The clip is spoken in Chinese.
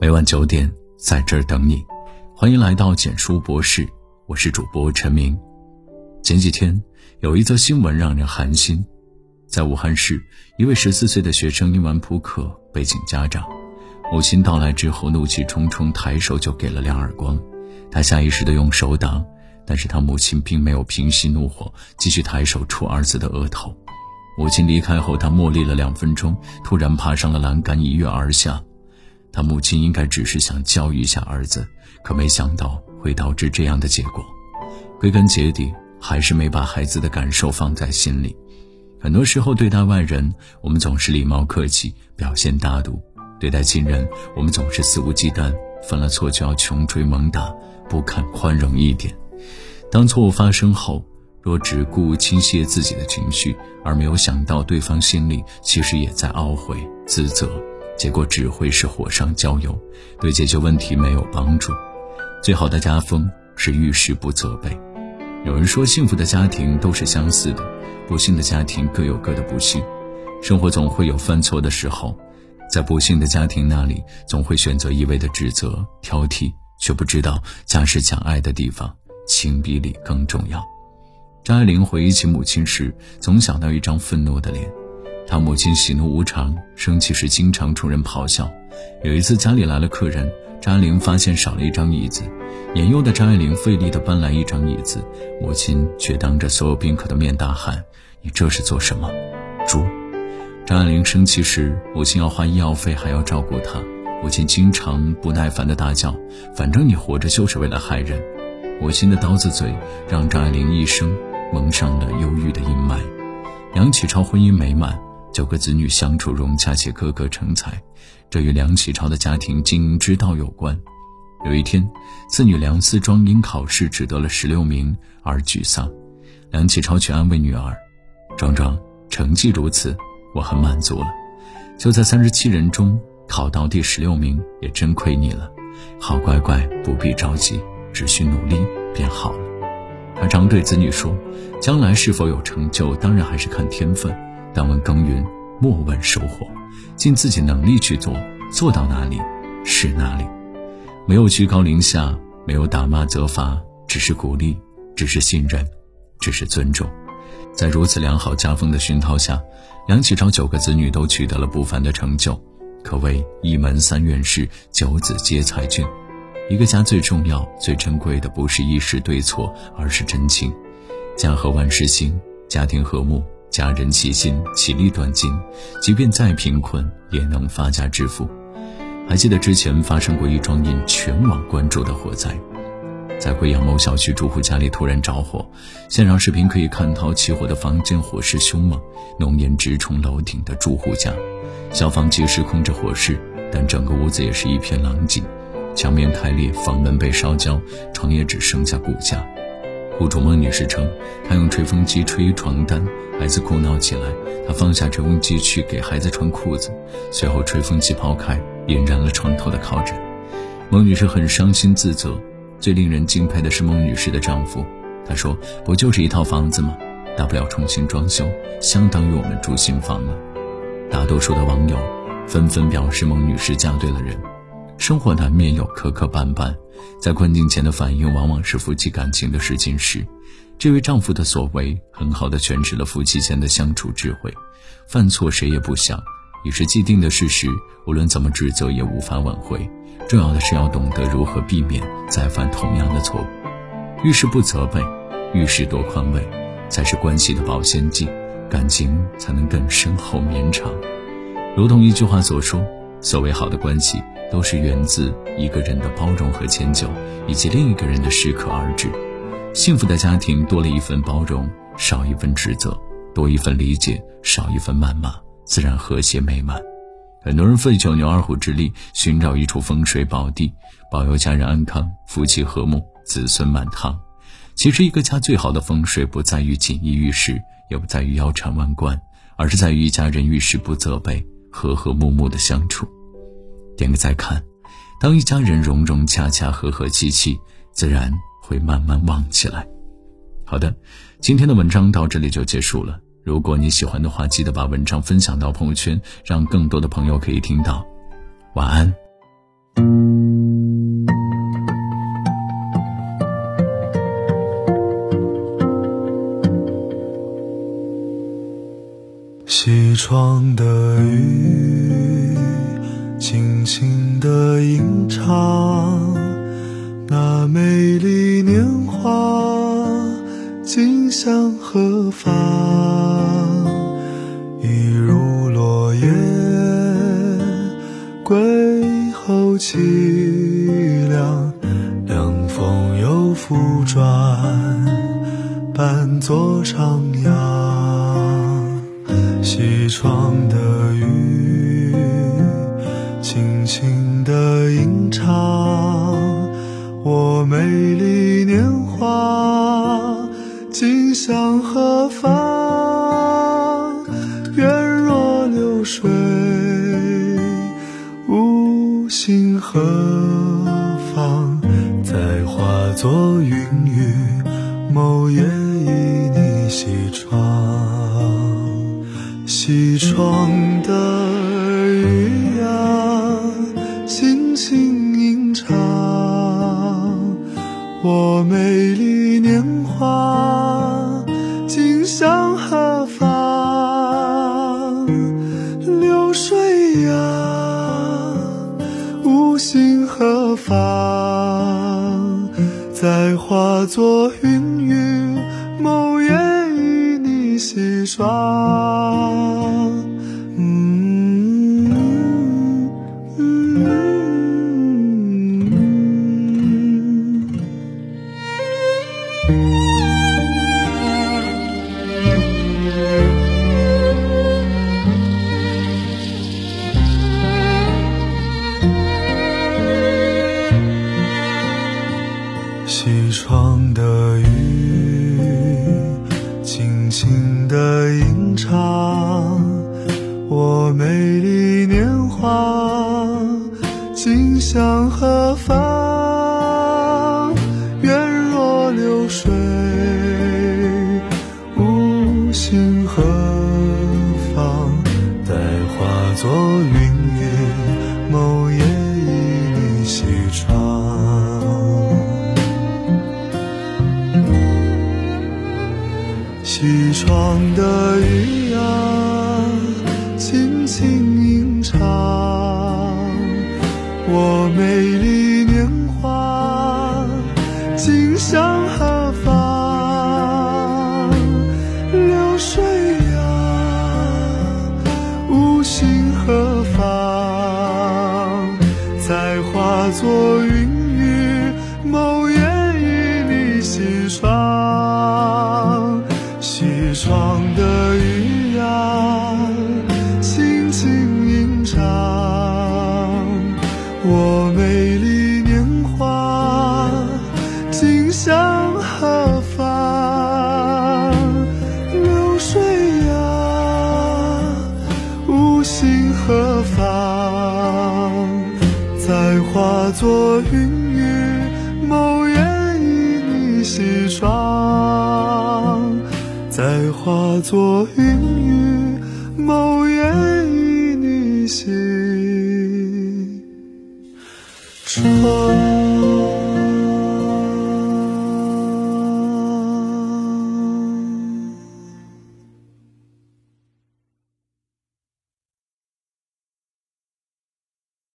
每晚九点，在这儿等你。欢迎来到简书博士，我是主播陈明。前几天有一则新闻让人寒心，在武汉市，一位十四岁的学生因玩扑克被请家长，母亲到来之后怒气冲冲，抬手就给了两耳光。他下意识的用手挡，但是他母亲并没有平息怒火，继续抬手戳儿子的额头。母亲离开后，他默立了两分钟，突然爬上了栏杆，一跃而下。他母亲应该只是想教育一下儿子，可没想到会导致这样的结果。归根结底，还是没把孩子的感受放在心里。很多时候，对待外人，我们总是礼貌客气，表现大度；对待亲人，我们总是肆无忌惮，犯了错就要穷追猛打，不肯宽容一点。当错误发生后，若只顾倾泻自己的情绪，而没有想到对方心里其实也在懊悔、自责。结果只会是火上浇油，对解决问题没有帮助。最好的家风是遇事不责备。有人说，幸福的家庭都是相似的，不幸的家庭各有各的不幸。生活总会有犯错的时候，在不幸的家庭那里，总会选择一味的指责、挑剔，却不知道家是讲爱的地方，情比理更重要。张爱玲回忆起母亲时，总想到一张愤怒的脸。他母亲喜怒无常，生气时经常冲人咆哮。有一次家里来了客人，张爱玲发现少了一张椅子，年幼的张爱玲费力地搬来一张椅子，母亲却当着所有宾客的面大喊：“你这是做什么？猪！”张爱玲生气时，母亲要花医药费，还要照顾她，母亲经常不耐烦地大叫：“反正你活着就是为了害人！”母亲的刀子嘴让张爱玲一生蒙上了忧郁的阴霾。梁启超婚姻美满。九个子女相处融洽且个个成才，这与梁启超的家庭经营之道有关。有一天，次女梁思庄因考试只得了十六名而沮丧，梁启超却安慰女儿：“庄庄，成绩如此，我很满足了。就在三十七人中考到第十六名，也真亏你了。好乖乖，不必着急，只需努力便好了。”他常对子女说：“将来是否有成就，当然还是看天分。”但问耕耘，莫问收获，尽自己能力去做，做到哪里是哪里，没有居高临下，没有打骂责罚，只是鼓励，只是信任，只是尊重。在如此良好家风的熏陶下，梁启超九个子女都取得了不凡的成就，可谓一门三院士，九子皆才俊。一个家最重要、最珍贵的，不是一时对错，而是真情。家和万事兴，家庭和睦。家人齐心，其利断金，即便再贫困，也能发家致富。还记得之前发生过一桩引全网关注的火灾，在贵阳某小区住户家里突然着火，现场视频可以看到起火的房间火势凶猛，浓烟直冲楼顶的住户家，消防及时控制火势，但整个屋子也是一片狼藉，墙面开裂，房门被烧焦，床也只剩下骨架。户主孟女士称，她用吹风机吹床单，孩子哭闹起来，她放下吹风机去给孩子穿裤子，随后吹风机抛开，引燃了床头的靠枕。孟女士很伤心自责，最令人敬佩的是孟女士的丈夫，他说：“不就是一套房子吗？大不了重新装修，相当于我们住新房了。”大多数的网友纷纷表示，孟女士嫁对了人。生活难免有磕磕绊绊，在困境前的反应往往是夫妻感情的试金石。这位丈夫的所为，很好的诠释了夫妻间的相处智慧。犯错谁也不想，已是既定的事实，无论怎么指责也无法挽回。重要的是要懂得如何避免再犯同样的错误。遇事不责备，遇事多宽慰，才是关系的保鲜剂，感情才能更深厚绵长。如同一句话所说。所谓好的关系，都是源自一个人的包容和迁就，以及另一个人的适可而止。幸福的家庭多了一份包容，少一份指责；多一份理解，少一份谩骂，自然和谐美满。很多人费九牛二虎之力寻找一处风水宝地，保佑家人安康、夫妻和睦、子孙满堂。其实，一个家最好的风水，不在于锦衣玉食，也不在于腰缠万贯，而是在于一家人遇事不责备。和和睦睦的相处，点个再看。当一家人融融洽洽、和和气气，自然会慢慢旺起来。好的，今天的文章到这里就结束了。如果你喜欢的话，记得把文章分享到朋友圈，让更多的朋友可以听到。晚安。西窗的雨，轻轻的吟唱，那美丽年华，今向何方？一如落叶，归后凄凉，凉风又复转，伴作徜徉。西窗的雨，轻轻地吟唱，我美丽年华，今向何方？缘若流水，无心何方？再化作云西窗的雨呀，轻轻吟唱，我美丽年华，今向何方？流水呀，无心何方？再化作云雨，某你西起床的雨啊，轻轻吟唱，的雨呀，轻轻吟唱，我美丽年华，今向何方？流水呀，无心何方？再化作云雨，某夜依你西窗。再化作云雨，某夜与你西窗。